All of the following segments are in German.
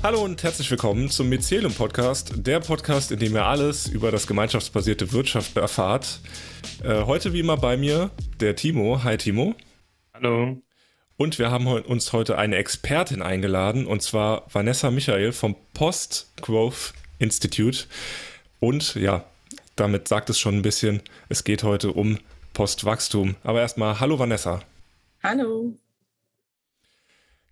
Hallo und herzlich willkommen zum Mycelium Podcast, der Podcast, in dem ihr alles über das gemeinschaftsbasierte Wirtschaft erfahrt. Äh, heute wie immer bei mir der Timo. Hi Timo. Hallo. Und wir haben uns heute eine Expertin eingeladen, und zwar Vanessa Michael vom Post Growth Institute. Und ja, damit sagt es schon ein bisschen, es geht heute um Postwachstum. Aber erstmal, hallo Vanessa. Hallo.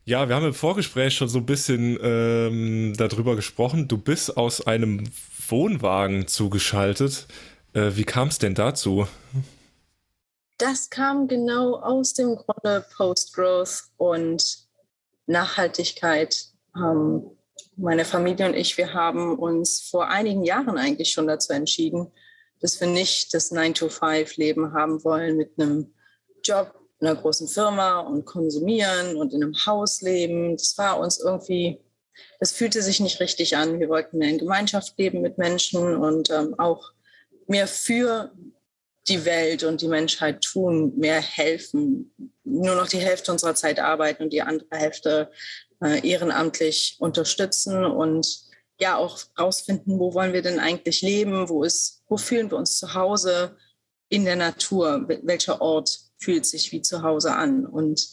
Ja, wir haben im Vorgespräch schon so ein bisschen ähm, darüber gesprochen. Du bist aus einem Wohnwagen zugeschaltet. Äh, wie kam es denn dazu? Das kam genau aus dem Grunde Post-Growth und Nachhaltigkeit. Ähm, meine Familie und ich, wir haben uns vor einigen Jahren eigentlich schon dazu entschieden, dass wir nicht das 9-to-5-Leben haben wollen mit einem Job, in einer großen Firma und konsumieren und in einem Haus leben. Das war uns irgendwie, das fühlte sich nicht richtig an. Wir wollten in Gemeinschaft leben mit Menschen und ähm, auch mehr für die Welt und die Menschheit tun, mehr helfen, nur noch die Hälfte unserer Zeit arbeiten und die andere Hälfte äh, ehrenamtlich unterstützen und ja auch rausfinden, wo wollen wir denn eigentlich leben, wo ist, wo fühlen wir uns zu Hause in der Natur, welcher Ort fühlt sich wie zu Hause an. Und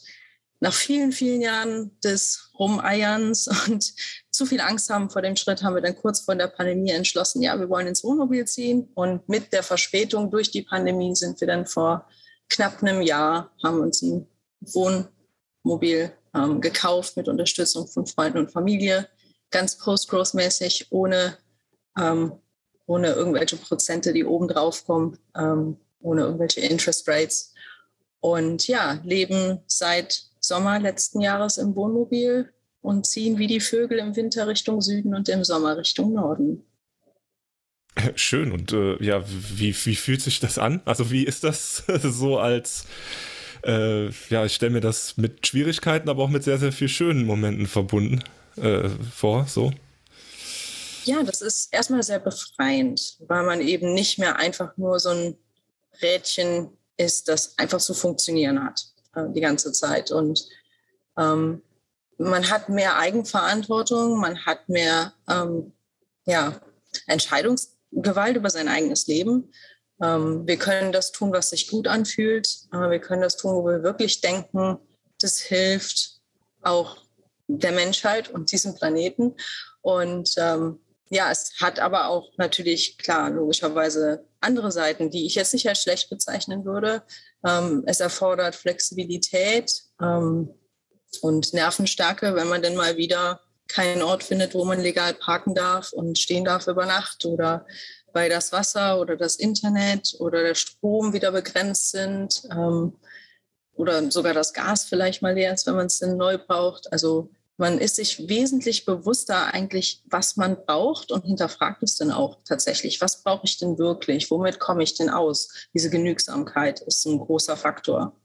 nach vielen, vielen Jahren des Rumeierns und zu viel Angst haben vor dem Schritt, haben wir dann kurz vor der Pandemie entschlossen, ja, wir wollen ins Wohnmobil ziehen. Und mit der Verspätung durch die Pandemie sind wir dann vor knapp einem Jahr, haben uns ein Wohnmobil ähm, gekauft mit Unterstützung von Freunden und Familie, ganz post-growth-mäßig, ohne, ähm, ohne irgendwelche Prozente, die oben drauf kommen, ähm, ohne irgendwelche Interest Rates und ja, leben seit Sommer letzten Jahres im Wohnmobil und ziehen wie die Vögel im Winter Richtung Süden und im Sommer Richtung Norden. Schön. Und äh, ja, wie, wie fühlt sich das an? Also wie ist das so als, äh, ja, ich stelle mir das mit Schwierigkeiten, aber auch mit sehr, sehr viel schönen Momenten verbunden äh, vor, so? Ja, das ist erstmal sehr befreiend, weil man eben nicht mehr einfach nur so ein Rädchen ist, das einfach so funktionieren hat äh, die ganze Zeit. Und ähm, man hat mehr Eigenverantwortung, man hat mehr ähm, ja, Entscheidungsgewalt über sein eigenes Leben. Ähm, wir können das tun, was sich gut anfühlt. Äh, wir können das tun, wo wir wirklich denken, das hilft auch der Menschheit und diesem Planeten. Und ähm, ja, es hat aber auch natürlich, klar, logischerweise andere Seiten, die ich jetzt nicht als schlecht bezeichnen würde. Ähm, es erfordert Flexibilität ähm, und Nervenstärke, wenn man denn mal wieder keinen Ort findet, wo man legal parken darf und stehen darf über Nacht oder weil das Wasser oder das Internet oder der Strom wieder begrenzt sind ähm, oder sogar das Gas vielleicht mal leer ist, wenn man es denn neu braucht. Also man ist sich wesentlich bewusster eigentlich, was man braucht und hinterfragt es dann auch tatsächlich. Was brauche ich denn wirklich? Womit komme ich denn aus? Diese Genügsamkeit ist ein großer Faktor.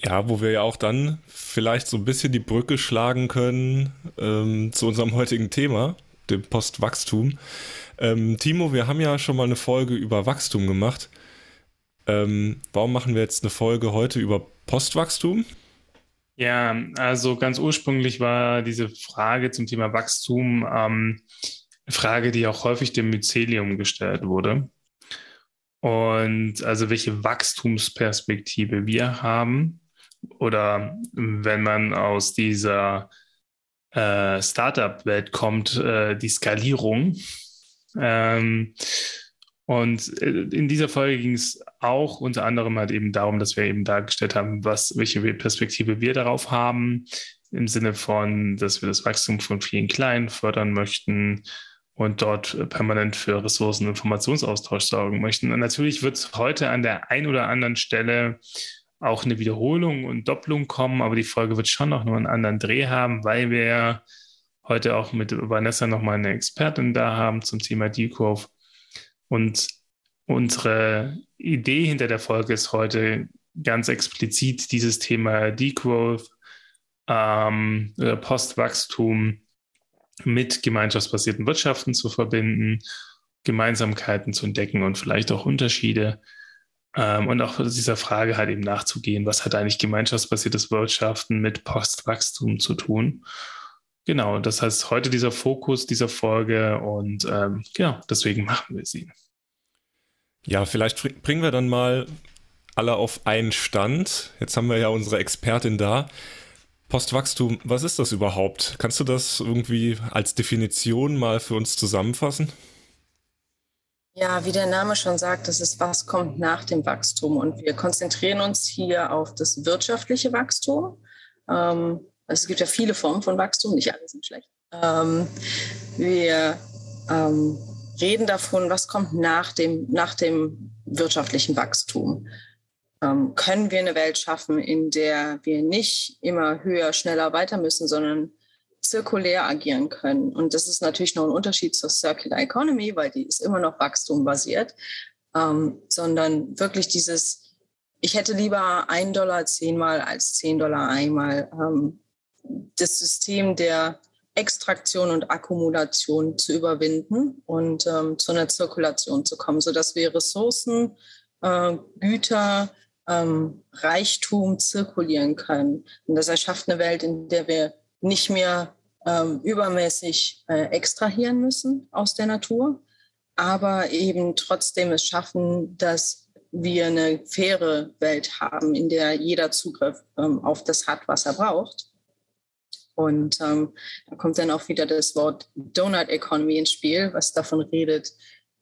Ja, wo wir ja auch dann vielleicht so ein bisschen die Brücke schlagen können ähm, zu unserem heutigen Thema, dem Postwachstum. Ähm, Timo, wir haben ja schon mal eine Folge über Wachstum gemacht. Ähm, warum machen wir jetzt eine Folge heute über Postwachstum? Ja, also ganz ursprünglich war diese Frage zum Thema Wachstum ähm, eine Frage, die auch häufig dem Mycelium gestellt wurde. Und also welche Wachstumsperspektive wir haben oder wenn man aus dieser äh, Startup-Welt kommt, äh, die Skalierung. Ähm, und äh, in dieser Folge ging es auch unter anderem halt eben darum, dass wir eben dargestellt haben, was, welche Perspektive wir darauf haben, im Sinne von, dass wir das Wachstum von vielen Kleinen fördern möchten und dort permanent für Ressourcen- und Informationsaustausch sorgen möchten. Und natürlich wird es heute an der einen oder anderen Stelle auch eine Wiederholung und Doppelung kommen, aber die Folge wird schon noch nur einen anderen Dreh haben, weil wir heute auch mit Vanessa nochmal eine Expertin da haben zum Thema Decove und unsere Idee hinter der Folge ist heute ganz explizit dieses Thema Degrowth, ähm, Postwachstum mit gemeinschaftsbasierten Wirtschaften zu verbinden, Gemeinsamkeiten zu entdecken und vielleicht auch Unterschiede. Ähm, und auch dieser Frage halt eben nachzugehen, was hat eigentlich gemeinschaftsbasiertes Wirtschaften mit Postwachstum zu tun? Genau, das heißt heute dieser Fokus dieser Folge und ähm, genau, deswegen machen wir sie. Ja, vielleicht bringen wir dann mal alle auf einen Stand. Jetzt haben wir ja unsere Expertin da. Postwachstum, was ist das überhaupt? Kannst du das irgendwie als Definition mal für uns zusammenfassen? Ja, wie der Name schon sagt, das ist, was kommt nach dem Wachstum. Und wir konzentrieren uns hier auf das wirtschaftliche Wachstum. Ähm, es gibt ja viele Formen von Wachstum, nicht alle sind schlecht. Ähm, wir ähm, reden davon, was kommt nach dem, nach dem wirtschaftlichen Wachstum. Ähm, können wir eine Welt schaffen, in der wir nicht immer höher, schneller weiter müssen, sondern zirkulär agieren können. Und das ist natürlich noch ein Unterschied zur Circular Economy, weil die ist immer noch wachstumbasiert, ähm, sondern wirklich dieses, ich hätte lieber ein Dollar zehnmal als zehn Dollar einmal. Ähm, das System der Extraktion und Akkumulation zu überwinden und ähm, zu einer Zirkulation zu kommen, sodass wir Ressourcen, äh, Güter, ähm, Reichtum zirkulieren können. Und das erschafft eine Welt, in der wir nicht mehr ähm, übermäßig äh, extrahieren müssen aus der Natur, aber eben trotzdem es schaffen, dass wir eine faire Welt haben, in der jeder Zugriff ähm, auf das hat, was er braucht. Und ähm, da kommt dann auch wieder das Wort Donut Economy ins Spiel, was davon redet,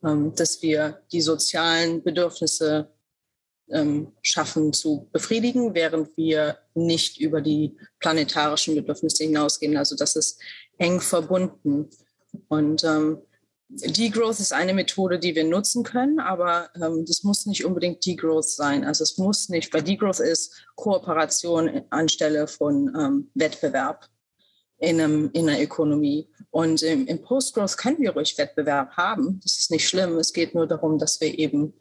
ähm, dass wir die sozialen Bedürfnisse ähm, schaffen zu befriedigen, während wir nicht über die planetarischen Bedürfnisse hinausgehen. Also das ist eng verbunden. Und ähm, Degrowth ist eine Methode, die wir nutzen können, aber ähm, das muss nicht unbedingt Degrowth sein. Also es muss nicht, weil Degrowth ist Kooperation anstelle von ähm, Wettbewerb in, einem, in einer Ökonomie. Und im, im Post-Growth können wir ruhig Wettbewerb haben. Das ist nicht schlimm. Es geht nur darum, dass wir eben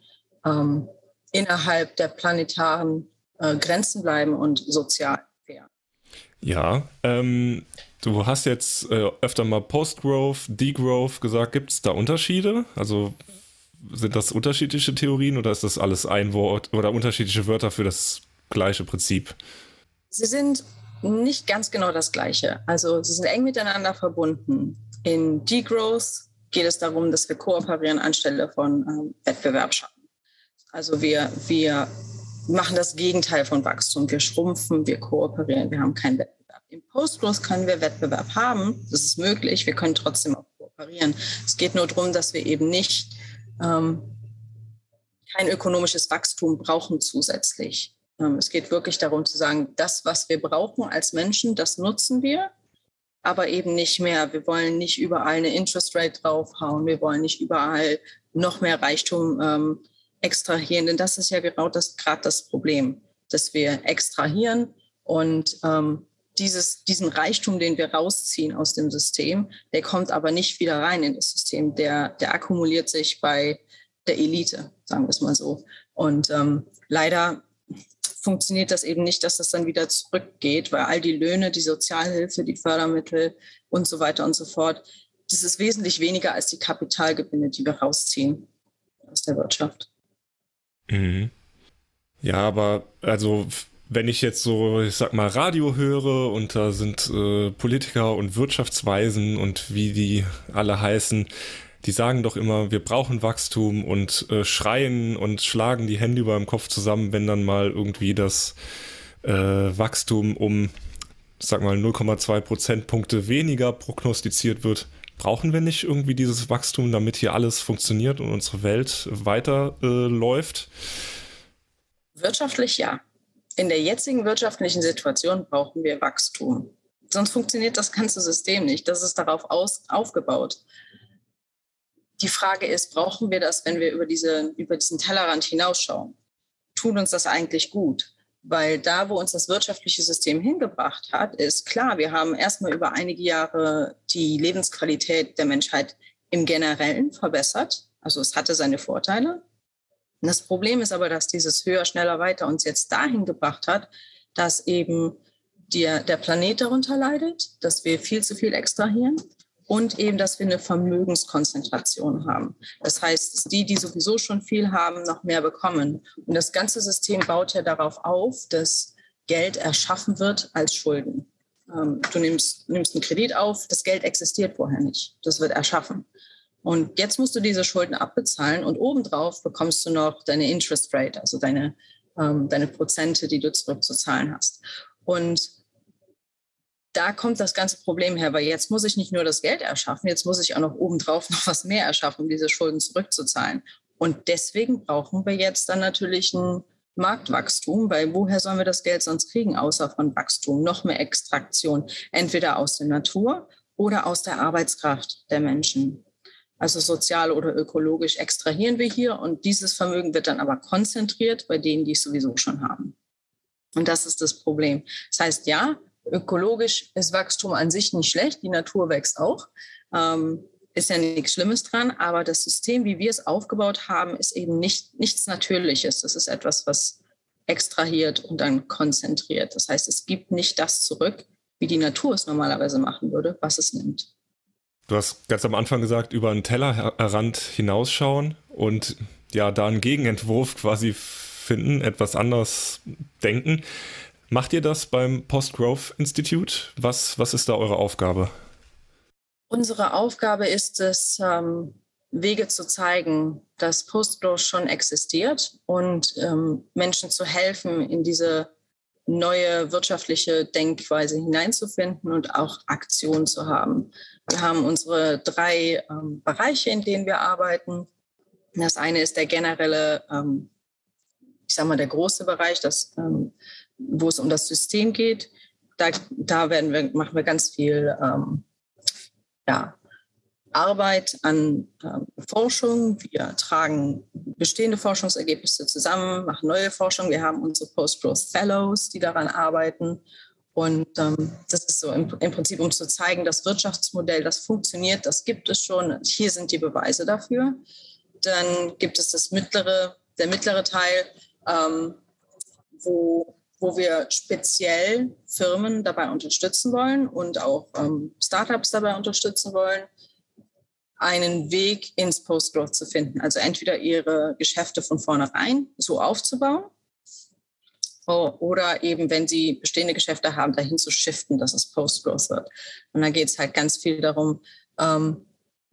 ähm, innerhalb der planetaren äh, Grenzen bleiben und sozial fair. Ja, ähm, du hast jetzt äh, öfter mal Post-Growth, Degrowth gesagt. Gibt es da Unterschiede? Also sind das unterschiedliche Theorien oder ist das alles ein Wort oder unterschiedliche Wörter für das gleiche Prinzip? Sie sind nicht ganz genau das Gleiche. Also sie sind eng miteinander verbunden. In Degrowth geht es darum, dass wir kooperieren anstelle von ähm, Wettbewerb schaffen. Also wir, wir machen das Gegenteil von Wachstum. Wir schrumpfen, wir kooperieren, wir haben keinen Wettbewerb. Im Post-Growth können wir Wettbewerb haben, das ist möglich, wir können trotzdem auch kooperieren. Es geht nur darum, dass wir eben nicht ähm, kein ökonomisches Wachstum brauchen zusätzlich. Ähm, es geht wirklich darum zu sagen, das, was wir brauchen als Menschen, das nutzen wir, aber eben nicht mehr. Wir wollen nicht überall eine Interest Rate draufhauen, wir wollen nicht überall noch mehr Reichtum ähm, extrahieren, denn das ist ja genau das gerade das Problem, dass wir extrahieren und ähm, dieses, diesen Reichtum, den wir rausziehen aus dem System, der kommt aber nicht wieder rein in das System. Der, der akkumuliert sich bei der Elite, sagen wir es mal so. Und ähm, leider funktioniert das eben nicht, dass das dann wieder zurückgeht, weil all die Löhne, die Sozialhilfe, die Fördermittel und so weiter und so fort, das ist wesentlich weniger als die Kapitalgewinne, die wir rausziehen aus der Wirtschaft. Mhm. Ja, aber also wenn ich jetzt so, ich sag mal, Radio höre und da sind äh, Politiker und Wirtschaftsweisen und wie die alle heißen, die sagen doch immer, wir brauchen Wachstum und äh, schreien und schlagen die Hände über dem Kopf zusammen, wenn dann mal irgendwie das äh, Wachstum um, sag mal, 0,2 Prozentpunkte weniger prognostiziert wird. Brauchen wir nicht irgendwie dieses Wachstum, damit hier alles funktioniert und unsere Welt weiterläuft? Äh, Wirtschaftlich ja. In der jetzigen wirtschaftlichen Situation brauchen wir Wachstum. Sonst funktioniert das ganze System nicht. Das ist darauf aus, aufgebaut die Frage ist, brauchen wir das, wenn wir über, diese, über diesen Tellerrand hinausschauen? Tut uns das eigentlich gut? Weil da, wo uns das wirtschaftliche System hingebracht hat, ist klar, wir haben erstmal über einige Jahre die Lebensqualität der Menschheit im Generellen verbessert. Also es hatte seine Vorteile. Das Problem ist aber, dass dieses höher, schneller, weiter uns jetzt dahin gebracht hat, dass eben der, der Planet darunter leidet, dass wir viel zu viel extrahieren, und eben, dass wir eine Vermögenskonzentration haben. Das heißt, dass die, die sowieso schon viel haben, noch mehr bekommen. Und das ganze System baut ja darauf auf, dass Geld erschaffen wird als Schulden. ähm, du nimmst, nimmst einen Kredit auf, das Geld existiert vorher nicht. Das wird erschaffen. Und jetzt musst du diese Schulden abbezahlen und obendrauf bekommst du noch deine Interest Rate, also deine, ähm, deine Prozente, die du zurückzuzahlen hast. Und da kommt das ganze Problem her, weil jetzt muss ich nicht nur das Geld erschaffen, jetzt muss ich auch noch obendrauf noch was mehr erschaffen, um diese Schulden zurückzuzahlen. Und deswegen brauchen wir jetzt dann natürlich ein Marktwachstum, weil woher sollen wir das Geld sonst kriegen, außer von Wachstum, noch mehr Extraktion, entweder aus der Natur oder aus der Arbeitskraft der Menschen. Also sozial oder ökologisch extrahieren wir hier und dieses Vermögen wird dann aber konzentriert bei denen, die es sowieso schon haben. Und das ist das Problem. Das heißt, ja, ökologisch ist Wachstum an sich nicht schlecht, die Natur wächst auch. Ähm, ist ja nichts Schlimmes dran, aber das System, wie wir es aufgebaut haben, ist eben nicht, nichts Natürliches. Das ist etwas, was extrahiert und dann konzentriert. Das heißt, es gibt nicht das zurück, wie die Natur es normalerweise machen würde, was es nimmt. Du hast ganz am Anfang gesagt, über einen Tellerrand hinausschauen und ja, da einen Gegenentwurf quasi finden, etwas anders denken. Macht ihr das beim Post-Growth Institute? Was, was ist da eure Aufgabe? Unsere Aufgabe ist es, ähm, Wege zu zeigen, dass Postgrowth schon existiert und ähm, Menschen zu helfen, in diese neue wirtschaftliche Denkweise hineinzufinden und auch Aktion zu haben. Wir haben unsere drei ähm, Bereiche, in denen wir arbeiten. Das eine ist der generelle, ähm, ich sage mal, der große Bereich, das, ähm, wo es um das System geht. Da, da werden wir, machen wir ganz viel ähm, ja, Arbeit an ähm, Forschung. Wir tragen bestehende Forschungsergebnisse zusammen, machen neue Forschung. Wir haben unsere Post-Growth Fellows, die daran arbeiten. Und ähm, das ist so im, im, Prinzip, um zu zeigen, das Wirtschaftsmodell, das funktioniert, das gibt es schon. Hier sind die Beweise dafür. Dann gibt es das mittlere, der mittlere Teil, ähm, wo wo wir speziell Firmen dabei unterstützen wollen und auch ähm, Startups dabei unterstützen wollen, einen Weg ins Post-Growth zu finden. Also entweder ihre Geschäfte von vornherein so aufzubauen oder eben, wenn sie bestehende Geschäfte haben, dahin zu shiften, dass es Post-Growth wird. Und da geht es halt ganz viel darum, ähm,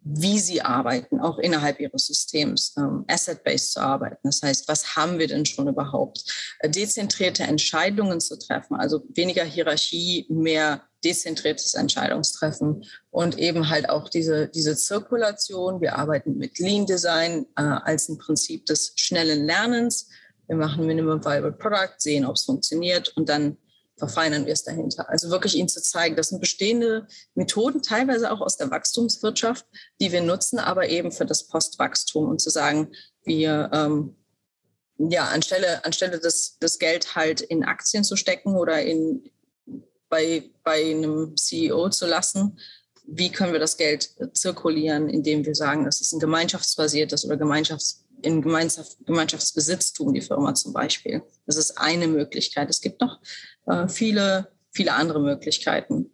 wie sie arbeiten, auch innerhalb ihres Systems, ähm, asset-based zu arbeiten. Das heißt, was haben wir denn schon überhaupt? Äh, dezentrierte Entscheidungen zu treffen, also weniger Hierarchie, mehr dezentriertes Entscheidungstreffen und eben halt auch diese, diese Zirkulation. Wir arbeiten mit Lean Design äh, als ein Prinzip des schnellen Lernens. Wir machen Minimum Viable Product, sehen, ob es funktioniert und dann verfeinern wir es dahinter. Also wirklich ihnen zu zeigen, das sind bestehende Methoden, teilweise auch aus der Wachstumswirtschaft, die wir nutzen, aber eben für das Postwachstum und zu sagen, wir ähm, ja anstelle anstelle das, das Geld halt in Aktien zu stecken oder in bei, bei einem CEO zu lassen, wie können wir das Geld zirkulieren, indem wir sagen, das ist ein gemeinschaftsbasiertes oder Gemeinschafts in Gemeinschaft, Gemeinschaftsbesitztum, die Firma zum Beispiel. Das ist eine Möglichkeit. Es gibt noch äh, viele, viele andere Möglichkeiten.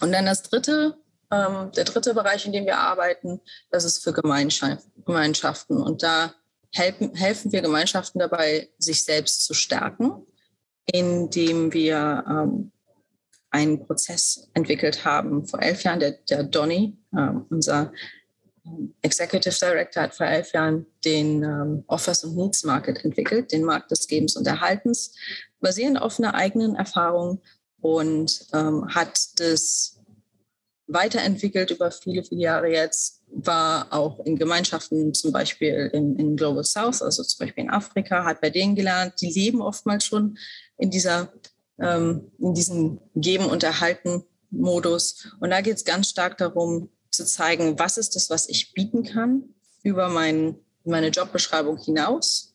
Und dann das dritte, ähm, der dritte Bereich, in dem wir arbeiten, das ist für Gemeinschaft, Gemeinschaften. Und da helfen, helfen wir Gemeinschaften dabei, sich selbst zu stärken, indem wir ähm, einen Prozess entwickelt haben vor elf Jahren, der, der Donny, äh, unser Executive Director hat vor elf Jahren den ähm, Offers und Needs Market entwickelt, den Markt des Gebens und Erhaltens, basierend auf einer eigenen Erfahrung und ähm, hat das weiterentwickelt über viele, viele Jahre jetzt, war auch in Gemeinschaften, zum Beispiel in, in Global South, also zum Beispiel in Afrika, hat bei denen gelernt, die leben oftmals schon in dieser, ähm, in diesem Geben und Erhalten Modus. Und da geht es ganz stark darum, zu zeigen, was ist das, was ich bieten kann über mein, meine Jobbeschreibung hinaus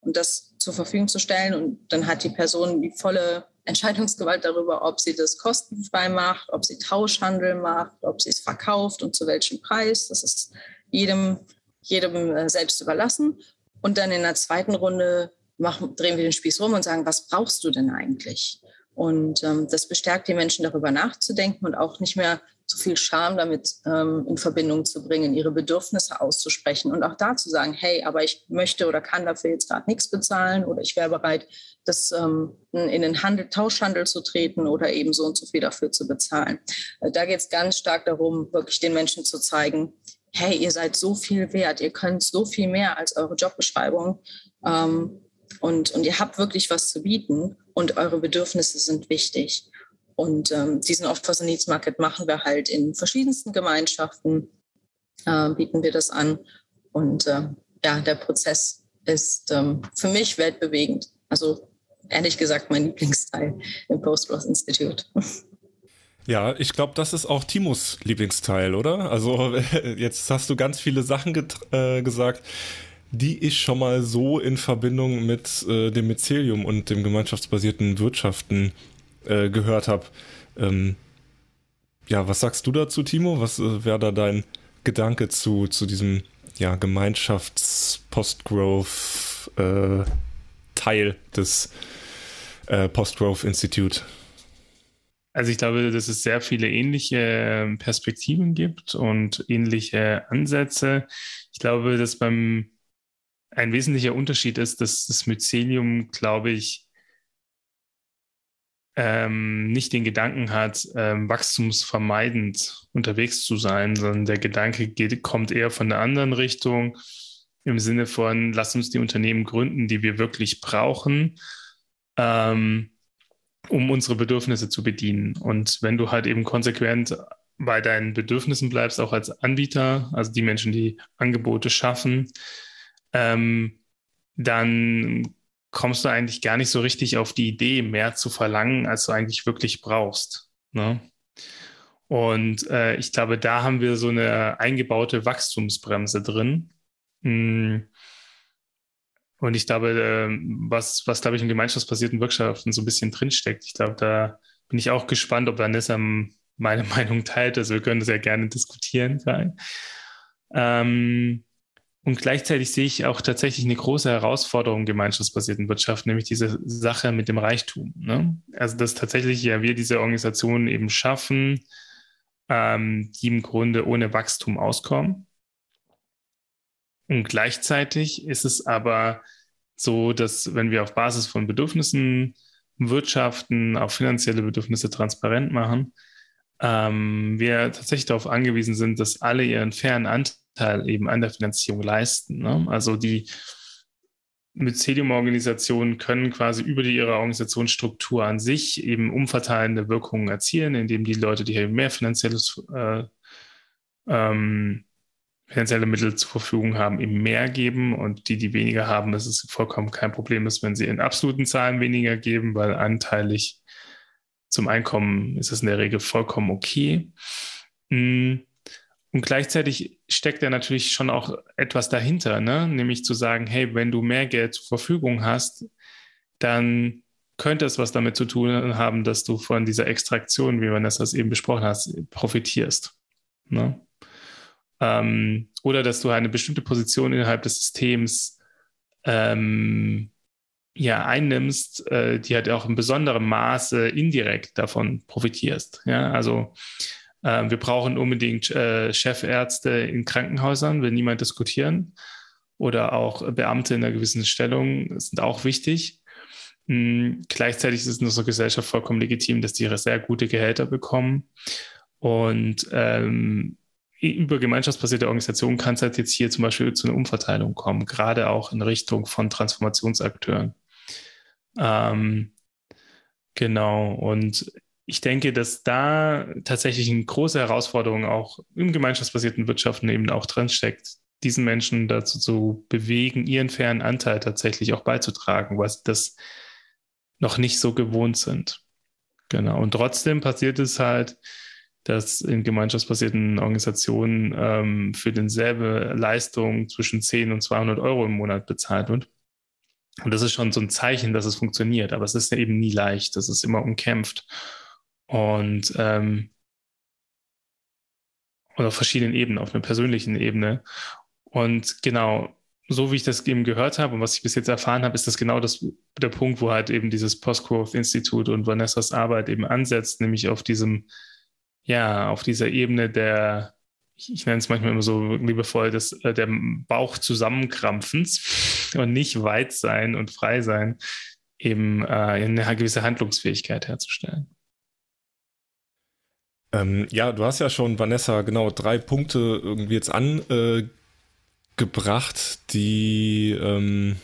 und das zur Verfügung zu stellen. Und dann hat die Person die volle Entscheidungsgewalt darüber, ob sie das kostenfrei macht, ob sie Tauschhandel macht, ob sie es verkauft und zu welchem Preis. Das ist jedem, jedem äh, selbst überlassen. Und dann in der zweiten Runde machen, drehen wir den Spieß rum und sagen, was brauchst du denn eigentlich? Und ähm, das bestärkt die Menschen, darüber nachzudenken und auch nicht mehr so viel Scham damit ähm, in Verbindung zu bringen, ihre Bedürfnisse auszusprechen und auch da zu sagen, hey, aber ich möchte oder kann dafür jetzt gerade nichts bezahlen oder ich wäre bereit, das ähm, in den Handel, Tauschhandel zu treten oder eben so und so viel dafür zu bezahlen. Äh, da geht es ganz stark darum, wirklich den Menschen zu zeigen, hey, ihr seid so viel wert, ihr könnt so viel mehr als eure Jobbeschreibung. Ähm, und, und ihr habt wirklich was zu bieten und eure Bedürfnisse sind wichtig. Und ähm, diesen Offers and Needs Market machen wir halt in verschiedensten Gemeinschaften, äh, bieten wir das an. Und äh, ja, der Prozess ist ähm, für mich weltbewegend. Also ehrlich gesagt mein Lieblingsteil im Post-Growth Institute. Ja, ich glaube, das ist auch Timos Lieblingsteil, oder? Also jetzt hast du ganz viele Sachen äh, gesagt, die ich schon mal so in Verbindung mit äh, dem Mycelium und dem gemeinschaftsbasierten Wirtschaften äh, gehört habe. Ähm, ja, was sagst du dazu, Timo? Was äh, wäre da dein Gedanke zu, zu diesem ja, Gemeinschafts-Post-Growth-Teil äh, des äh, Post-Growth Institute? Also ich glaube, dass es sehr viele ähnliche ähm, Perspektiven gibt und ähnliche Ansätze. Ich glaube, dass beim ein wesentlicher Unterschied ist, dass das Mycelium, glaube ich, ähm, nicht den Gedanken hat, ähm, wachstumsvermeidend unterwegs zu sein, sondern der Gedanke geht, kommt eher von der anderen Richtung im Sinne von, lass uns die Unternehmen gründen, die wir wirklich brauchen, ähm, um unsere Bedürfnisse zu bedienen. Und wenn du halt eben konsequent bei deinen Bedürfnissen bleibst, auch als Anbieter, also die Menschen, die Angebote schaffen, ähm, dann kommst du eigentlich gar nicht so richtig auf die Idee, mehr zu verlangen, als du eigentlich wirklich brauchst. Ne? Und äh, ich glaube, da haben wir so eine eingebaute Wachstumsbremse drin. Hm. Und ich glaube, äh, was, was glaube ich, in gemeinschaftsbasierten Wirtschaften so ein bisschen drinsteckt, ich glaube, da bin ich auch gespannt, ob Vanessa meine Meinung teilt. Also wir können das ja gerne diskutieren. Ähm, und gleichzeitig sehe ich auch tatsächlich eine große Herausforderung in gemeinschaftsbasierten Wirtschaft, nämlich diese Sache mit dem Reichtum. Ne? Also, dass tatsächlich ja wir diese Organisationen eben schaffen, ähm, die im Grunde ohne Wachstum auskommen. Und gleichzeitig ist es aber so, dass wenn wir auf Basis von Bedürfnissen wirtschaften, auch finanzielle Bedürfnisse transparent machen, ähm, wir tatsächlich darauf angewiesen sind, dass alle ihren fairen Anteil Teil eben an der Finanzierung leisten. Ne? Also die Mycelium-Organisationen können quasi über die, ihre Organisationsstruktur an sich eben umverteilende Wirkungen erzielen, indem die Leute, die hier mehr finanzielles, äh, ähm, finanzielle Mittel zur Verfügung haben, eben mehr geben und die, die weniger haben, dass es vollkommen kein Problem ist, wenn sie in absoluten Zahlen weniger geben, weil anteilig zum Einkommen ist es in der Regel vollkommen okay. Mhm. Und gleichzeitig steckt da natürlich schon auch etwas dahinter, ne? nämlich zu sagen, hey, wenn du mehr Geld zur Verfügung hast, dann könnte es was damit zu tun haben, dass du von dieser Extraktion, wie man das eben besprochen hat, profitierst. Ne? Ähm, oder dass du eine bestimmte Position innerhalb des Systems ähm, ja, einnimmst, äh, die halt auch in besonderem Maße indirekt davon profitierst. Ja, also äh, wir brauchen unbedingt äh, Chefärzte in Krankenhäusern, will niemand diskutieren. Oder auch Beamte in einer gewissen Stellung sind auch wichtig. Mhm. Gleichzeitig ist es in unserer Gesellschaft vollkommen legitim, dass die sehr gute Gehälter bekommen. Und ähm, über gemeinschaftsbasierte Organisationen kann es halt jetzt hier zum Beispiel zu einer Umverteilung kommen, gerade auch in Richtung von Transformationsakteuren. Ähm, genau. Und ich denke, dass da tatsächlich eine große Herausforderung auch im gemeinschaftsbasierten Wirtschaften eben auch drin steckt, diesen Menschen dazu zu bewegen, ihren fairen Anteil tatsächlich auch beizutragen, weil sie das noch nicht so gewohnt sind. Genau. Und trotzdem passiert es halt, dass in gemeinschaftsbasierten Organisationen ähm, für denselbe Leistung zwischen 10 und 200 Euro im Monat bezahlt wird. Und das ist schon so ein Zeichen, dass es funktioniert. Aber es ist ja eben nie leicht. Das ist immer umkämpft. Und, ähm, und auf verschiedenen Ebenen, auf einer persönlichen Ebene. Und genau, so wie ich das eben gehört habe und was ich bis jetzt erfahren habe, ist das genau das, der Punkt, wo halt eben dieses Post-Growth-Institut und Vanessas Arbeit eben ansetzt, nämlich auf diesem, ja, auf dieser Ebene der, ich, nenne es manchmal immer so liebevoll, des, äh, der Bauch zusammenkrampfens und nicht weit sein und frei sein, eben äh, eine gewisse Handlungsfähigkeit herzustellen. Ähm, ja, du hast ja schon, Vanessa, genau drei Punkte irgendwie jetzt angebracht, die ähm,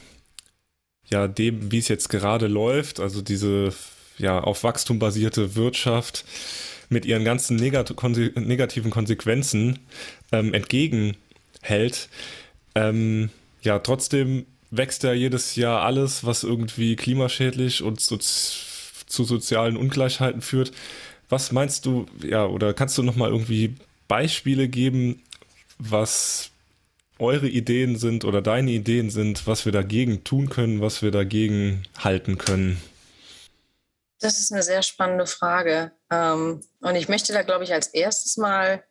ja dem, wie es jetzt gerade läuft, also diese ja auf Wachstum basierte Wirtschaft mit ihren ganzen negat konse negativen Konsequenzen ähm, entgegenhält. Ähm, ja, trotzdem wächst ja jedes Jahr alles, was irgendwie klimaschädlich und so zu sozialen Ungleichheiten führt. Was meinst du, ja, oder kannst du nochmal irgendwie Beispiele geben, was eure Ideen sind oder deine Ideen sind, was wir dagegen tun können, was wir dagegen halten können? Das ist eine sehr spannende Frage. Ähm, und ich möchte da, glaube ich, als erstes mal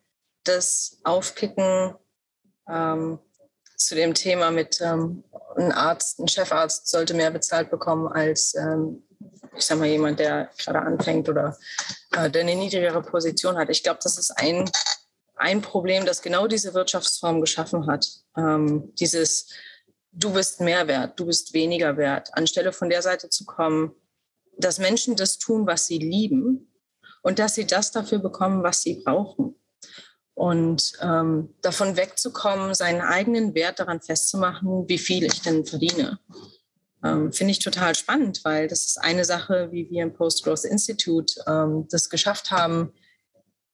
das aufpicken ähm, zu dem Thema mit ähm, ein Arzt, ein Chefarzt sollte mehr bezahlt bekommen als ich sag mal, jemand, der gerade anfängt oder äh, der eine niedrigere Position hat. Ich glaube, das ist ein, ein Problem, das genau diese Wirtschaftsform geschaffen hat. Dieses, du bist mehr wert, du bist weniger wert, anstelle von der Seite zu kommen, dass Menschen das tun, was sie lieben und dass sie das dafür bekommen, was sie brauchen. Und ähm, davon wegzukommen, seinen eigenen Wert daran festzumachen, wie viel ich denn verdiene. Ähm, Finde ich total spannend, weil das ist eine Sache, wie wir im Post-Growth Institute ähm, das geschafft haben,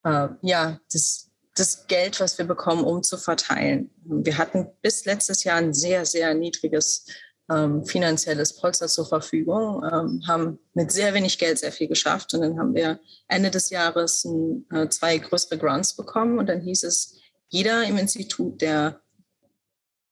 äh, ja, das, das Geld, was wir bekommen, umzuverteilen. Wir hatten bis letztes Jahr ein sehr, sehr niedriges ähm, finanzielles Polster zur Verfügung, ähm, haben mit sehr wenig Geld sehr viel geschafft. Und dann haben wir Ende des Jahres ein, äh, zwei größere Grants bekommen. Und dann hieß es, jeder im Institut, der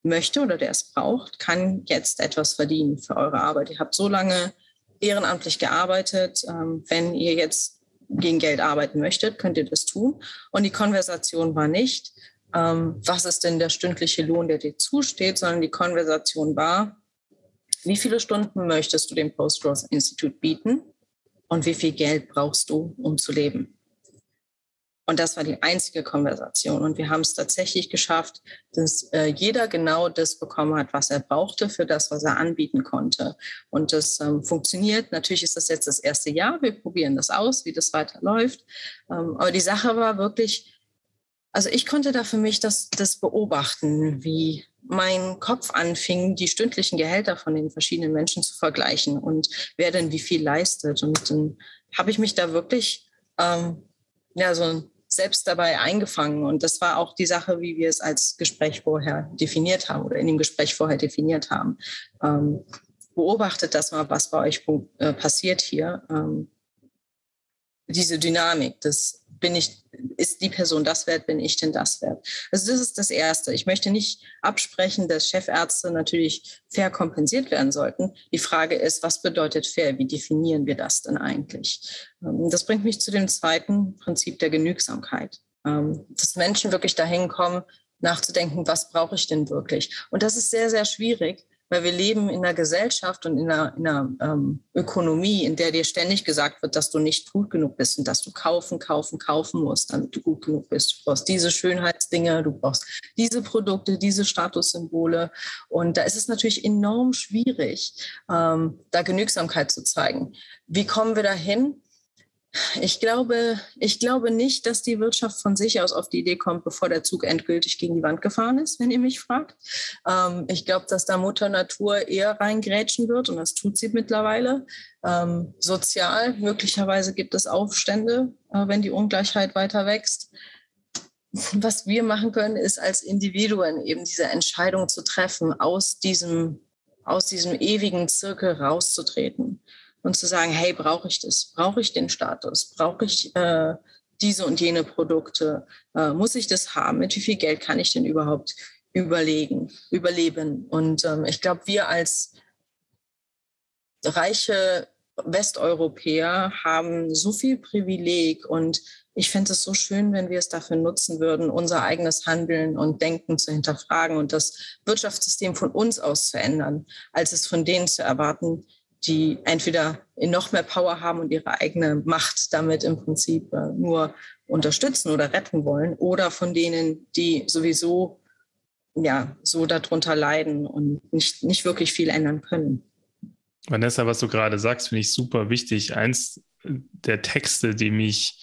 möchte oder der es braucht, kann jetzt etwas verdienen für eure Arbeit. Ihr habt so lange ehrenamtlich gearbeitet. Ähm, wenn ihr jetzt gegen Geld arbeiten möchtet, könnt ihr das tun. Und die Konversation war nicht, ähm, was ist denn der stündliche Lohn, der dir zusteht, sondern die Konversation war, wie viele Stunden möchtest du dem Post-Growth Institute bieten und wie viel Geld brauchst du, um zu leben? Und das war die einzige Konversation. Und wir haben es tatsächlich geschafft, dass äh, jeder genau das bekommen hat, was er brauchte für das, was er anbieten konnte. Und das ähm, funktioniert. Natürlich ist das jetzt das erste Jahr. Wir probieren das aus, wie das weiterläuft. Ähm, aber die Sache war wirklich, also ich konnte da für mich das, das beobachten, wie mein Kopf anfing, die stündlichen Gehälter von den verschiedenen Menschen zu vergleichen und wer denn wie viel leistet. Und dann habe ich mich da wirklich ähm, ja, so selbst dabei eingefangen. Und das war auch die Sache, wie wir es als Gespräch vorher definiert haben oder in dem Gespräch vorher definiert haben. Ähm, beobachtet das mal, was bei euch äh, passiert hier. Ähm, diese Dynamik, das bin ich, ist die Person das wert, bin ich denn das wert? Also das ist das Erste. Ich möchte nicht absprechen, dass Chefärzte natürlich fair kompensiert werden sollten. Die Frage ist, was bedeutet fair? Wie definieren wir das denn eigentlich? Ähm, das bringt mich zu dem zweiten Prinzip der Genügsamkeit. Ähm, dass Menschen wirklich dahin kommen, nachzudenken, was brauche ich denn wirklich? Und das ist sehr, sehr schwierig, weil wir leben in einer Gesellschaft und in einer, in einer ähm, Ökonomie, in der dir ständig gesagt wird, dass du nicht gut genug bist und dass du kaufen, kaufen, kaufen musst, damit du gut genug bist. Du brauchst diese Schönheitsdinge, du brauchst diese Produkte, diese Statussymbole. Und da ist es natürlich enorm schwierig, ähm, da Genügsamkeit zu zeigen. Wie kommen wir dahin? Ich glaube, ich glaube nicht, dass die Wirtschaft von sich aus auf die Idee kommt, bevor der Zug endgültig gegen die Wand gefahren ist, wenn ihr mich fragt. Ähm, ich glaube, dass da Mutter Natur eher reingrätschen wird und das tut sie mittlerweile. Ähm, sozial, möglicherweise gibt es Aufstände, äh, wenn die Ungleichheit weiter wächst. Was wir machen können, ist als Individuen eben diese Entscheidung zu treffen, aus diesem, aus diesem ewigen Zirkel rauszutreten und zu sagen, hey, brauche ich das? Brauche ich den Status? Brauche ich äh, diese und jene Produkte? Äh, muss ich das haben? Mit wie viel Geld kann ich denn überhaupt überlegen, überleben? Und ähm, ich glaube, wir als reiche Westeuropäer haben so viel Privileg und ich fände es so schön, wenn wir es dafür nutzen würden, unser eigenes Handeln und Denken zu hinterfragen und das Wirtschaftssystem von uns aus zu ändern, als es von denen zu erwarten, die entweder noch mehr Power haben und ihre eigene Macht damit im Prinzip äh, nur unterstützen oder retten wollen, oder von denen, die sowieso ja so darunter leiden und nicht, nicht wirklich viel ändern können. Vanessa, was du gerade sagst, finde ich super wichtig. Eins der Texte, die mich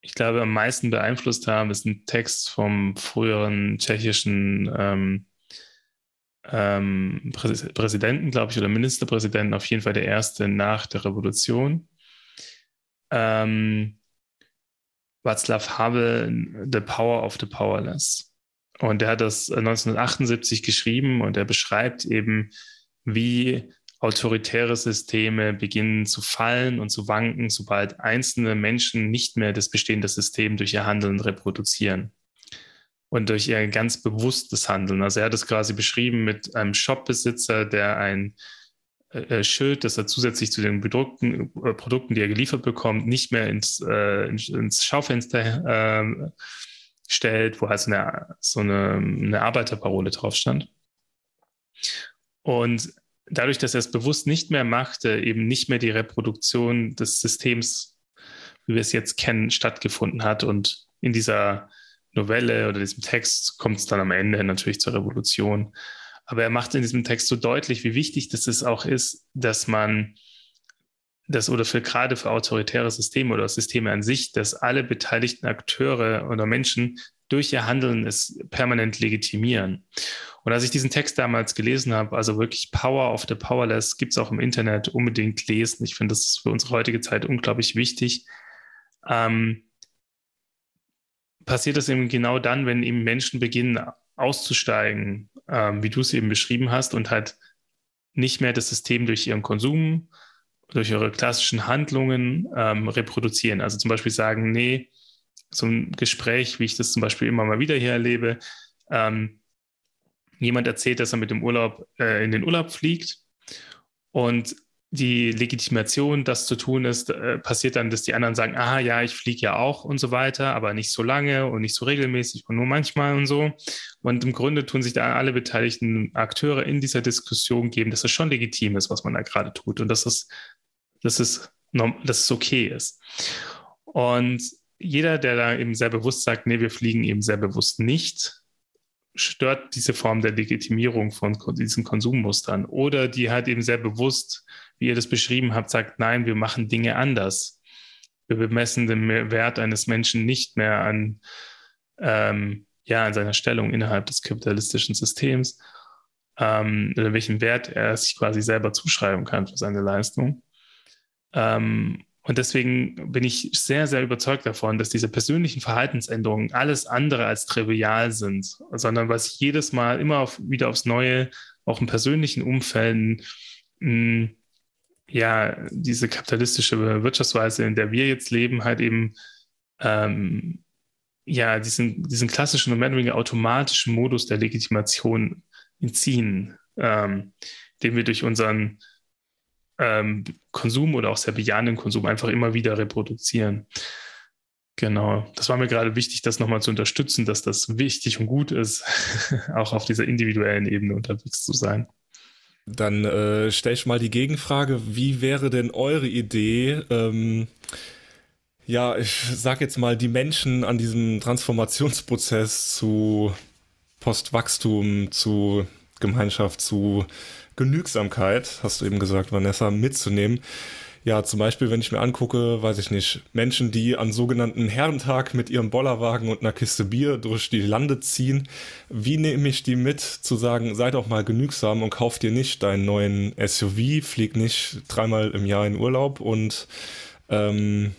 ich glaube, am meisten beeinflusst haben, ist ein Text vom früheren tschechischen ähm, ähm, Präs Präsidenten, glaube ich, oder Ministerpräsidenten, auf jeden Fall der erste nach der Revolution. Ähm, Václav Havel, The Power of the Powerless. Und er hat das 1978 geschrieben und er beschreibt eben, wie autoritäre Systeme beginnen zu fallen und zu wanken, sobald einzelne Menschen nicht mehr das bestehende System durch ihr Handeln reproduzieren und durch ihr ganz bewusstes Handeln. Also er hat es quasi beschrieben mit einem Shopbesitzer, der ein äh, äh Schild, das er zusätzlich zu den bedruckten äh, Produkten, die er geliefert bekommt, nicht mehr ins, äh, ins Schaufenster ähm, stellt, wo halt so eine, so eine, eine Arbeiterparole drauf stand. Und dadurch, dass er es bewusst nicht mehr machte, eben nicht mehr die Reproduktion des Systems, wie wir es jetzt kennen, stattgefunden hat. Und in dieser Novelle oder diesem Text kommt es dann am Ende natürlich zur Revolution. Aber er macht in diesem Text so deutlich, wie wichtig das ist, auch ist, dass man das oder für gerade für autoritäre Systeme oder Systeme an sich, dass alle beteiligten Akteure oder Menschen durch ihr Handeln es permanent legitimieren. Und als ich diesen Text damals gelesen habe, also wirklich Power of the Powerless, gibt es auch im Internet unbedingt lesen. Ich finde, das für unsere heutige Zeit unglaublich wichtig. Ähm, passiert das eben genau dann, wenn eben Menschen beginnen auszusteigen, ähm, wie du es eben beschrieben hast, und halt nicht mehr das System durch ihren Konsum, durch ihre klassischen Handlungen ähm, reproduzieren. Also zum Beispiel sagen, nee, so ein Gespräch, wie ich das zum Beispiel immer mal wieder hier erlebe, ähm, jemand erzählt, dass er mit dem Urlaub äh, in den Urlaub fliegt und die Legitimation, das zu tun ist, äh, passiert dann, dass die anderen sagen, ah ja, ich fliege ja auch und so weiter, aber nicht so lange und nicht so regelmäßig und nur manchmal und so. Und im Grunde tun sich da alle beteiligten Akteure in dieser Diskussion geben, dass es schon legitim ist, was man da gerade tut und dass es, dass es, dass es okay ist. Und jeder, der da eben sehr bewusst sagt, nee, wir fliegen eben sehr bewusst nicht, stört diese Form der Legitimierung von diesen Konsummustern. Oder die halt eben sehr bewusst, wie ihr das beschrieben habt, sagt, nein, wir machen Dinge anders. Wir bemessen den Wert eines Menschen nicht mehr an, ähm, ja, an seiner Stellung innerhalb des kapitalistischen Systems ähm, oder welchen Wert er sich quasi selber zuschreiben kann für seine Leistung. Ähm, und deswegen bin ich sehr, sehr überzeugt davon, dass diese persönlichen Verhaltensänderungen alles andere als trivial sind, sondern was jedes Mal immer auf, wieder aufs Neue, auch in persönlichen Umfällen, mh, hm, ja, diese kapitalistische Wirtschaftsweise, in der wir jetzt leben, halt eben ähm, ja, diesen, diesen klassischen und mehr oder weniger automatischen Modus der Legitimation entziehen, ähm, den wir durch unseren ähm, Konsum oder auch sehr bejahenden Konsum einfach immer wieder reproduzieren. Genau, das war mir gerade wichtig, das nochmal zu unterstützen, dass das wichtig und gut ist, auch auf dieser individuellen Ebene unterwegs zu sein. Dann äh, stelle ich mal die Gegenfrage, wie wäre denn eure Idee, ähm, ja, ich sag jetzt mal, die Menschen an diesem Transformationsprozess zu Postwachstum, zu Gemeinschaft, zu Genügsamkeit, hast du eben gesagt, Vanessa, mitzunehmen. Ja, zum Beispiel, wenn ich mir angucke, weiß ich nicht, Menschen, die an sogenannten Herrentag mit ihrem Bollerwagen und einer Kiste Bier durch die Lande ziehen, wie nehme ich die mit, zu sagen, seid auch mal genügsam und kauf dir nicht deinen neuen SUV, flieg nicht dreimal im Jahr in Urlaub und ähm,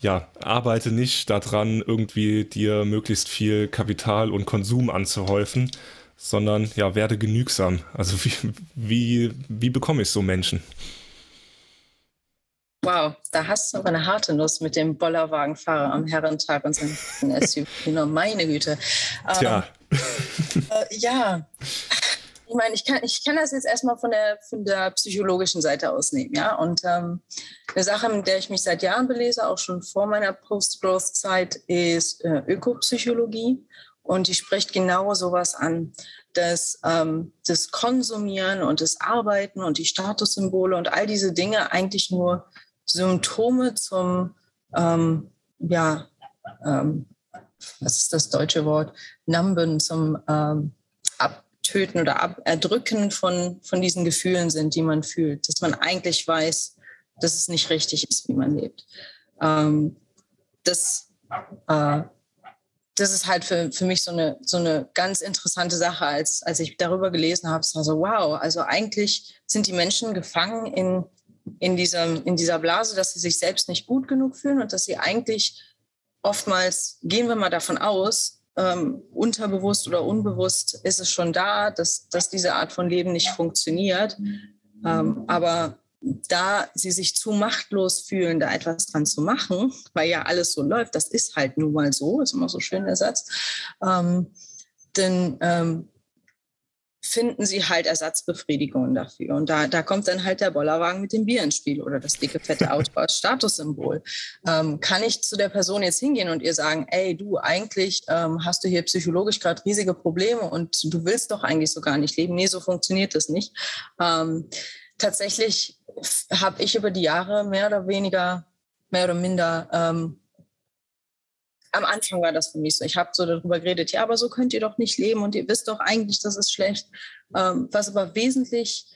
ja, arbeite nicht daran, irgendwie dir möglichst viel Kapital und Konsum anzuhäufen, sondern ja, werde genügsam. Also wie, wie, wie bekomme ich so Menschen? Wow, da hast du aber eine harte Nuss mit dem Bollerwagenfahrer am Herrentag und seinem SUV. Meine Güte. Tja. Ähm, äh, ja, ich meine, ich kann, ich kann das jetzt erstmal von der, von der psychologischen Seite aus nehmen, ja. Und ähm, eine Sache, mit der ich mich seit Jahren belese, auch schon vor meiner Post-Growth-Zeit, ist äh, Ökopsychologie. Und die spricht genau sowas an, dass ähm, das Konsumieren und das Arbeiten und die Statussymbole und all diese Dinge eigentlich nur Symptome zum, ähm, ja, ähm, was ist das deutsche Wort, Numben, zum ähm, Abtöten oder Ab Erdrücken von, von diesen Gefühlen sind, die man fühlt. Dass man eigentlich weiß, dass es nicht richtig ist, wie man lebt. Ähm, das, äh, das ist halt für, für mich so eine, so eine ganz interessante Sache, als, als ich darüber gelesen habe. Es war so, wow, also eigentlich sind die Menschen gefangen in, in, diesem, in dieser Blase, dass sie sich selbst nicht gut genug fühlen und dass sie eigentlich oftmals, gehen wir mal davon aus, ähm, unterbewusst oder unbewusst ist es schon da, dass, dass diese Art von Leben nicht funktioniert. Ähm, aber da sie sich zu machtlos fühlen, da etwas dran zu machen, weil ja alles so läuft, das ist halt nun mal so, ist immer so schön der Satz, ähm, denn ähm, finden sie halt Ersatzbefriedigungen dafür. Und da, da kommt dann halt der Bollerwagen mit dem Bier ins Spiel oder das dicke, fette Auto als Statussymbol. Ähm, kann ich zu der Person jetzt hingehen und ihr sagen, ey, du, eigentlich ähm, hast du hier psychologisch gerade riesige Probleme und du willst doch eigentlich so gar nicht leben. Nee, so funktioniert das nicht. Ähm, tatsächlich habe ich über die Jahre mehr oder weniger, mehr oder minder ähm, am Anfang war das für mich so. Ich habe so darüber geredet, ja, aber so könnt ihr doch nicht leben und ihr wisst doch eigentlich, das ist schlecht. Ähm, was aber wesentlich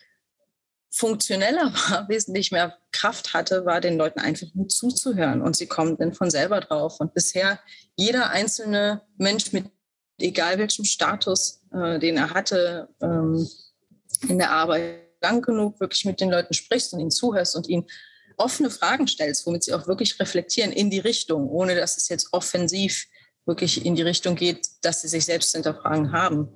funktioneller war, wesentlich mehr Kraft hatte, war den Leuten einfach nur zuzuhören und sie kommen dann von selber drauf. Und bisher jeder einzelne Mensch mit egal welchem Status, äh, den er hatte ähm, in der Arbeit, lang genug wirklich mit den Leuten sprichst und ihnen zuhörst und ihnen offene Fragen stellst, womit sie auch wirklich reflektieren in die Richtung, ohne dass es jetzt offensiv wirklich in die Richtung geht, dass sie sich selbst hinterfragen haben.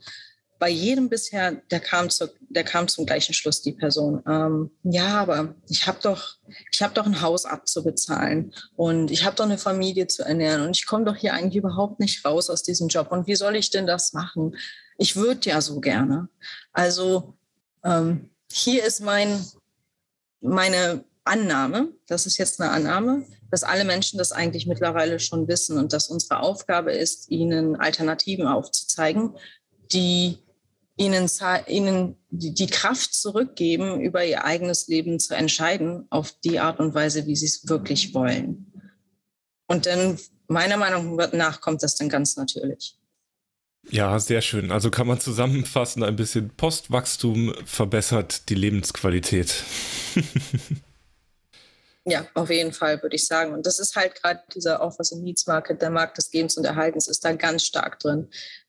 Bei jedem bisher, der kam, zu, der kam zum gleichen Schluss, die Person. Ähm, ja, aber ich habe doch, ich doch ein Haus abzubezahlen und ich habe doch eine Familie zu ernähren und ich komme doch hier eigentlich überhaupt nicht raus aus diesem Job. Und wie soll ich denn das machen? Ich würde ja so gerne. Also ähm, hier ist mein, meine Annahme, das ist jetzt eine Annahme, dass alle Menschen das eigentlich mittlerweile schon wissen und dass unsere Aufgabe ist, ihnen Alternativen aufzuzeigen, die ihnen, ihnen die Kraft zurückgeben, über ihr eigenes Leben zu entscheiden, auf die Art und Weise, wie sie es wirklich wollen. Und dann, meiner Meinung nach, kommt das dann ganz natürlich. Ja, sehr schön. Also kann man zusammenfassen, ein bisschen Postwachstum verbessert die Lebensqualität. Ja, auf jeden Fall, würde ich sagen. Und das ist halt gerade dieser and Needs Market, der Markt des Gebens und Erhaltens ist da ganz stark drin,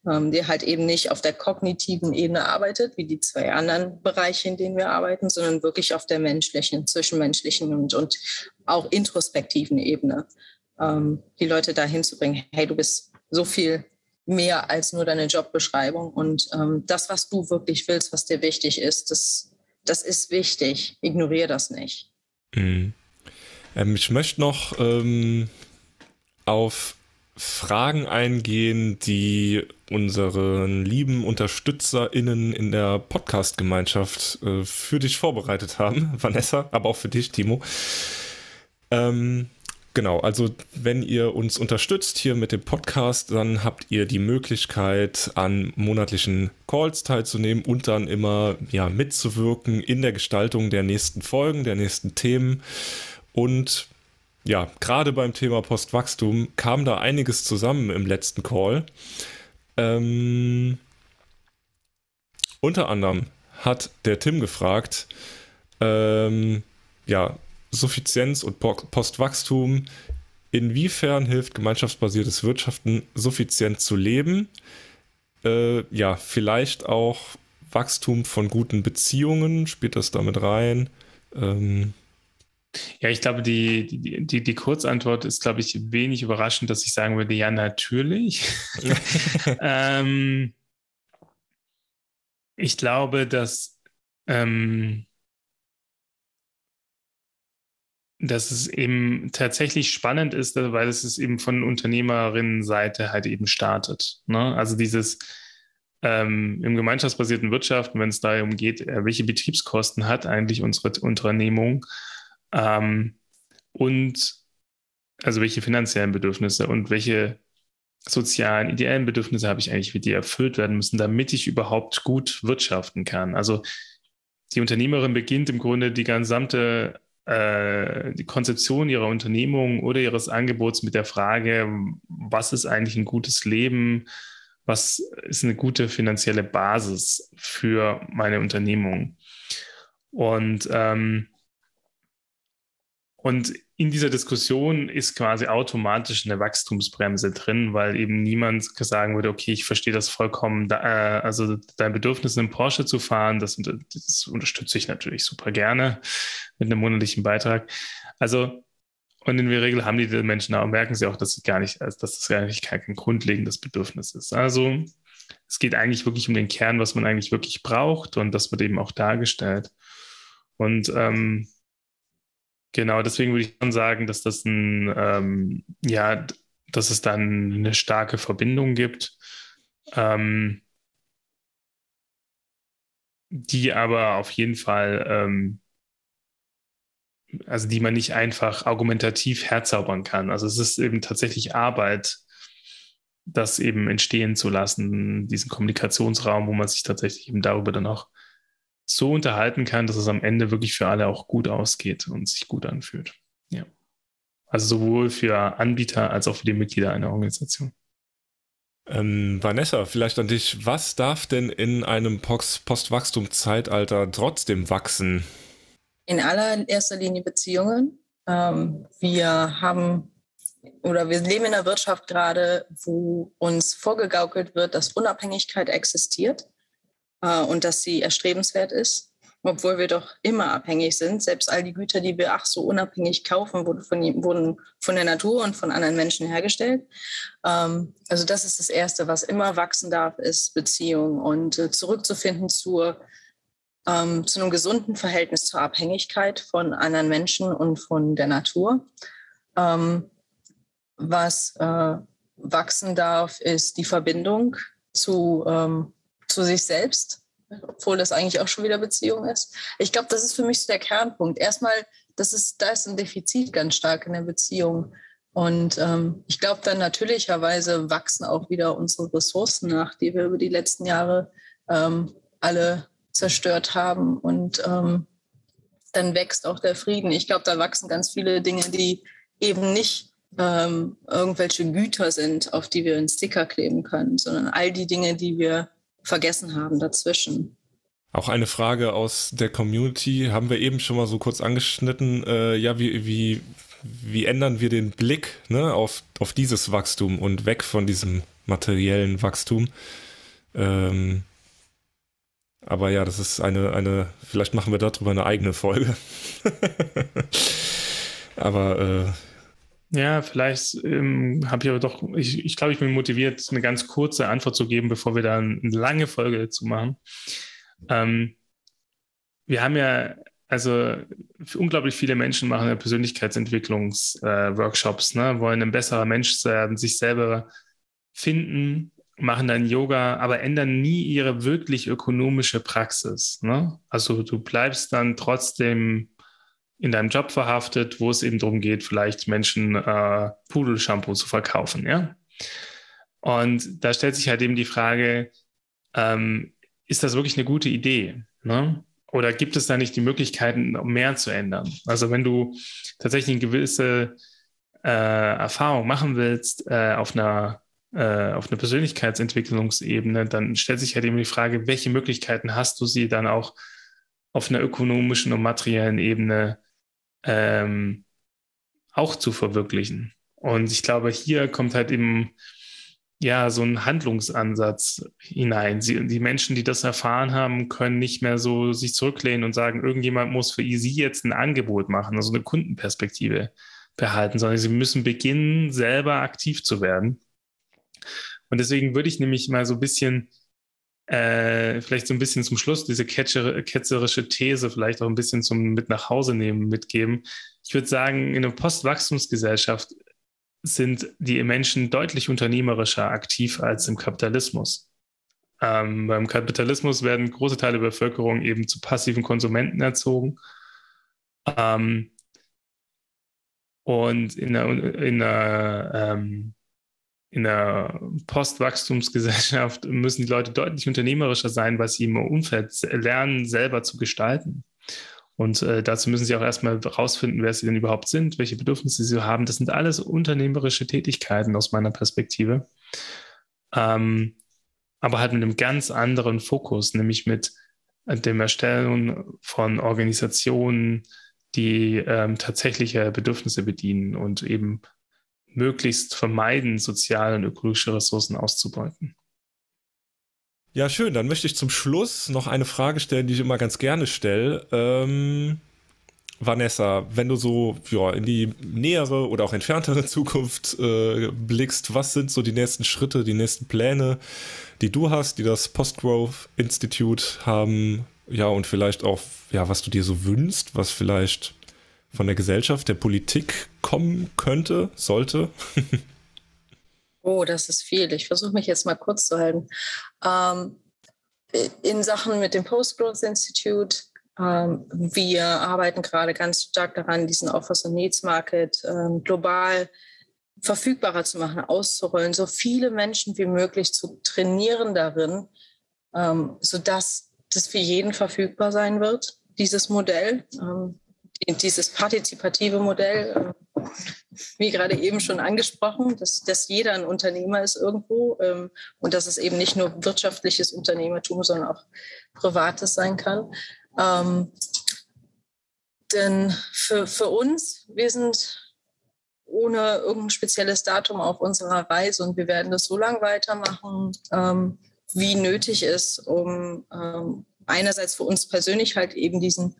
ähm, der halt eben nicht auf der kognitiven Ebene arbeitet, wie die zwei anderen Bereiche, in denen wir arbeiten, sondern wirklich auf der menschlichen, zwischenmenschlichen und, und auch introspektiven Ebene. Ähm, die Leute dahin zu bringen, hey, du bist so viel mehr als nur deine Jobbeschreibung und ähm, das, was du wirklich willst, was dir wichtig ist, das, das ist wichtig. Ignoriere das nicht. Mhm. Ähm, ich möchte noch ähm, auf Fragen eingehen, die unseren lieben UnterstützerInnen in der Podcast-Gemeinschaft äh, für dich vorbereitet haben. Vanessa, aber auch für dich, Timo. Ähm, genau, also wenn ihr uns unterstützt hier mit dem Podcast, dann habt ihr die Möglichkeit, an monatlichen Calls teilzunehmen und dann immer ja, mitzuwirken in der Gestaltung der nächsten Folgen, der nächsten Themen. Und ja, gerade beim Thema Postwachstum kam da einiges zusammen im letzten Call. Ähm, unter anderem hat der Tim gefragt, ähm, ja, Suffizienz und Postwachstum, inwiefern hilft gemeinschaftsbasiertes Wirtschaften suffizient zu leben? Äh, ja, vielleicht auch Wachstum von guten Beziehungen, spielt das damit rein? Ähm, ja, ich glaube, die, die, die, die Kurzantwort ist, glaube ich, wenig überraschend, dass ich sagen würde, ja, natürlich. ähm, ich glaube, dass, ähm, dass es eben tatsächlich spannend ist, weil es eben von Unternehmerinnenseite halt eben startet. Ne? Also dieses, ähm, im gemeinschaftsbasierten Wirtschaften, wenn es darum geht, äh, welche Betriebskosten hat eigentlich unsere Unternehmung ähm, und also welche finanziellen Bedürfnisse und welche sozialen, ideellen Bedürfnisse habe ich eigentlich, wie die erfüllt werden müssen, damit ich überhaupt gut wirtschaften kann. Also die Unternehmerin beginnt im Grunde die gesamte äh, die Konzeption ihrer Unternehmung oder ihres Angebots mit der Frage, was ist eigentlich ein gutes Leben? Was ist eine gute finanzielle Basis für meine Unternehmung? Und, ähm, und in dieser Diskussion ist quasi automatisch eine Wachstumsbremse drin, weil eben niemand sagen würde, okay, ich verstehe das vollkommen, da, äh, also dein Bedürfnis, einen Porsche zu fahren, das, das, unterstütze ich natürlich super gerne mit einem monatlichen Beitrag. Also, und in der Regel haben die Menschen auch, merken sie auch, dass sie gar nicht, also, dass das eigentlich kein grundlegendes Bedürfnis ist. Also, es geht eigentlich wirklich um den Kern, was man eigentlich wirklich braucht und das wird eben auch dargestellt. Und ähm, Genau, deswegen würde ich schon sagen, dass das ein, ähm, ja, dass es dann eine starke Verbindung gibt, ähm, die aber auf jeden Fall, ähm, also die man nicht einfach argumentativ herzaubern kann. Also es ist eben tatsächlich Arbeit, das eben entstehen zu lassen, diesen Kommunikationsraum, wo man sich tatsächlich eben darüber dann auch so unterhalten kann, dass es am Ende wirklich für alle auch gut ausgeht und sich gut anfühlt. Ja. Also sowohl für Anbieter als auch für die Mitglieder einer Organisation. Ähm, Vanessa, vielleicht an dich. Was darf denn in einem Postwachstum-Zeitalter trotzdem wachsen? In allererster Linie Beziehungen. Ähm, wir haben oder wir leben in einer Wirtschaft gerade, wo uns vorgegaukelt wird, dass Unabhängigkeit existiert äh, und dass sie erstrebenswert ist, obwohl wir doch immer abhängig sind. Selbst all die Güter, die wir ach so unabhängig kaufen, wurden von, wurden von der Natur und von anderen Menschen hergestellt. Ähm, also das ist das Erste, was immer wachsen darf, ist Beziehung und äh, zurückzufinden zur ähm, zu einem gesunden Verhältnis zur Abhängigkeit von anderen Menschen und von der Natur. Ähm, was äh, wachsen darf, ist die Verbindung zu ähm, zu sich selbst, obwohl das eigentlich auch schon wieder Beziehung ist. Ich glaube, das ist für mich so der Kernpunkt. Erstmal, das ist, da ist ein Defizit ganz stark in der Beziehung. Und ähm, ich glaube, dann natürlicherweise wachsen auch wieder unsere Ressourcen nach, die wir über die letzten Jahre ähm, alle zerstört haben. Und ähm, dann wächst auch der Frieden. Ich glaube, da wachsen ganz viele Dinge, die eben nicht ähm, irgendwelche Güter sind, auf die wir einen Sticker kleben können, sondern all die Dinge, die wir vergessen haben dazwischen. Auch eine Frage aus der Community haben wir eben schon mal so kurz angeschnitten. Äh, ja, wie, wie, wie ändern wir den Blick ne, auf, auf dieses Wachstum und weg von diesem materiellen Wachstum? Ähm, aber ja, das ist eine, eine, vielleicht machen wir darüber eine eigene Folge. aber äh, ja, vielleicht ähm, habe ich aber doch, ich, ich glaube, ich bin motiviert, eine ganz kurze Antwort zu geben, bevor wir da eine lange Folge dazu machen. Ähm, wir haben ja, also unglaublich viele Menschen machen ja Persönlichkeitsentwicklungsworkshops, äh, ne, wollen ein besserer Mensch werden, sich selber finden, machen dann Yoga, aber ändern nie ihre wirklich ökonomische Praxis. Ne? Also du bleibst dann trotzdem in deinem Job verhaftet, wo es eben darum geht, vielleicht Menschen äh, Pudelshampoo zu verkaufen, ja. Und da stellt sich halt eben die Frage, ähm, ist das wirklich eine gute Idee? Ne? Oder gibt es da nicht die Möglichkeiten, mehr zu ändern? Also wenn du tatsächlich eine gewisse äh, Erfahrung machen willst äh, auf einer äh, auf einer Persönlichkeitsentwicklungsebene, dann stellt sich halt eben die Frage, welche Möglichkeiten hast du sie dann auch auf einer ökonomischen und materiellen Ebene ähm, auch zu verwirklichen. Und ich glaube, hier kommt halt eben ja so ein Handlungsansatz hinein. Sie, die Menschen, die das erfahren haben, können nicht mehr so sich zurücklehnen und sagen, irgendjemand muss für sie jetzt ein Angebot machen, also eine Kundenperspektive behalten, sondern sie müssen beginnen, selber aktiv zu werden. Und deswegen würde ich nämlich mal so ein bisschen äh, vielleicht so ein bisschen zum Schluss diese ketzerische These vielleicht auch ein bisschen zum mit nach Hause nehmen, mitgeben. Ich würde sagen, in einer Postwachstumsgesellschaft sind die Menschen deutlich unternehmerischer aktiv als im Kapitalismus. Ähm, beim Kapitalismus werden große Teile der Bevölkerung eben zu passiven Konsumenten erzogen. Ähm, und in der, in der, ähm, in der Postwachstumsgesellschaft müssen die Leute deutlich unternehmerischer sein, weil sie im Umfeld lernen, selber zu gestalten. Und äh, dazu müssen sie auch erstmal herausfinden, wer sie denn überhaupt sind, welche Bedürfnisse sie haben. Das sind alles unternehmerische Tätigkeiten aus meiner Perspektive. Ähm, aber halt mit einem ganz anderen Fokus, nämlich mit dem Erstellen von Organisationen, die ähm, tatsächliche Bedürfnisse bedienen und eben möglichst vermeiden, soziale und ökologische Ressourcen auszubeuten. Ja, schön. Dann möchte ich zum Schluss noch eine Frage stellen, die ich immer ganz gerne stelle. Ähm, Vanessa, wenn du so ja, in die nähere oder auch entferntere Zukunft äh, blickst, was sind so die nächsten Schritte, die nächsten Pläne, die du hast, die das Postgrowth Institute haben? Ja, und vielleicht auch, ja, was du dir so wünschst, was vielleicht von der Gesellschaft, der Politik kommen könnte, sollte? Oh, das ist viel. Ich versuche mich jetzt mal kurz zu halten. Ähm, in Sachen mit dem Post-Growth Institute, ähm, wir arbeiten gerade ganz stark daran, diesen Offers and Needs Market ähm, global verfügbarer zu machen, auszurollen, so viele Menschen wie möglich zu trainieren darin, ähm, sodass das für jeden verfügbar sein wird, dieses Modell. Dieses partizipative Modell, äh, wie gerade eben schon angesprochen, dass, dass jeder ein Unternehmer ist irgendwo ähm, und dass es eben nicht nur wirtschaftliches Unternehmertum, sondern auch privates sein kann. Ähm, denn für, für uns, wir sind ohne irgendein spezielles Datum auf unserer Reise und wir werden das so lange weitermachen, ähm, wie nötig ist, um ähm, einerseits für uns persönlich halt eben diesen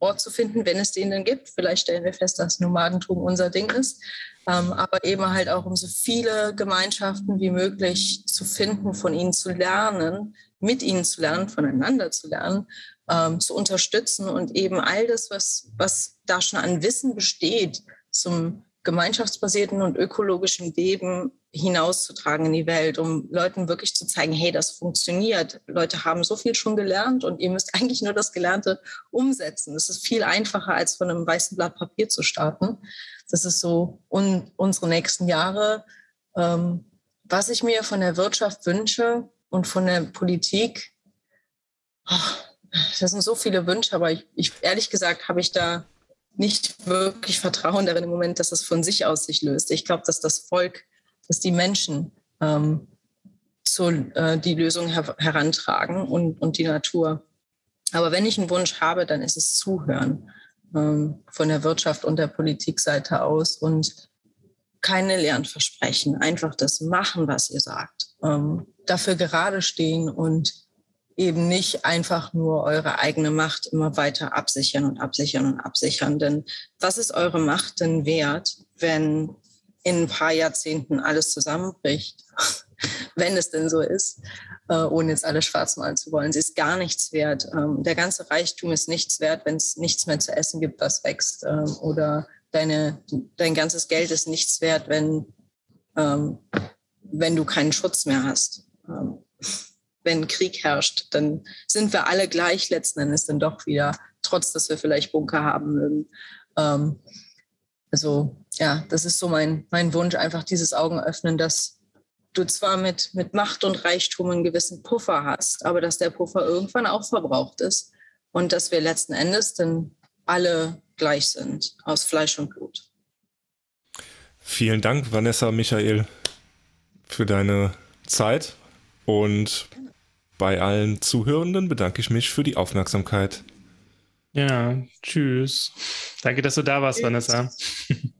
Ort zu finden, wenn es den denn gibt. Vielleicht stellen wir fest, dass Nomadentum unser Ding ist. Ähm, aber eben halt auch, um so viele Gemeinschaften wie möglich zu finden, von ihnen zu lernen, mit ihnen zu lernen, voneinander zu lernen, ähm, zu unterstützen und eben all das, was, was da schon an Wissen besteht, zum gemeinschaftsbasierten und ökologischen Leben hinauszutragen in die Welt, um Leuten wirklich zu zeigen, hey, das funktioniert. Leute haben so viel schon gelernt und ihr müsst eigentlich nur das Gelernte umsetzen. Das ist viel einfacher, als von einem weißen Blatt Papier zu starten. Das ist so un unsere nächsten Jahre. Ähm, was ich mir von der Wirtschaft wünsche und von der Politik, oh, das sind so viele Wünsche, aber ich, ich ehrlich gesagt habe ich da nicht wirklich Vertrauen darin im Moment, dass es von sich aus sich löst. Ich glaube, dass das Volk dass die Menschen ähm, so, äh, die Lösung her herantragen und, und die Natur. Aber wenn ich einen Wunsch habe, dann ist es Zuhören ähm, von der Wirtschaft und der Politikseite aus und keine leeren Versprechen, einfach das machen, was ihr sagt. Ähm, dafür gerade stehen und eben nicht einfach nur eure eigene Macht immer weiter absichern und absichern und absichern. Denn was ist eure Macht denn wert, wenn in ein paar Jahrzehnten alles zusammenbricht, wenn es denn so ist, äh, ohne jetzt alles schwarz malen zu wollen. Sie ist gar nichts wert. Ähm, der ganze Reichtum ist nichts wert, wenn es nichts mehr zu essen gibt, was wächst. Ähm, oder deine, dein ganzes Geld ist nichts wert, wenn, ähm, wenn du keinen Schutz mehr hast. wenn Krieg herrscht, dann sind wir alle gleich letzten Endes dann doch wieder, trotz dass wir vielleicht Bunker haben mögen. Also ja, das ist so mein, mein Wunsch, einfach dieses Augen öffnen, dass du zwar mit, mit Macht und Reichtum einen gewissen Puffer hast, aber dass der Puffer irgendwann auch verbraucht ist und dass wir letzten Endes dann alle gleich sind, aus Fleisch und Blut. Vielen Dank, Vanessa Michael, für deine Zeit und bei allen Zuhörenden bedanke ich mich für die Aufmerksamkeit. Ja, tschüss. Danke, dass du da warst, tschüss. Vanessa.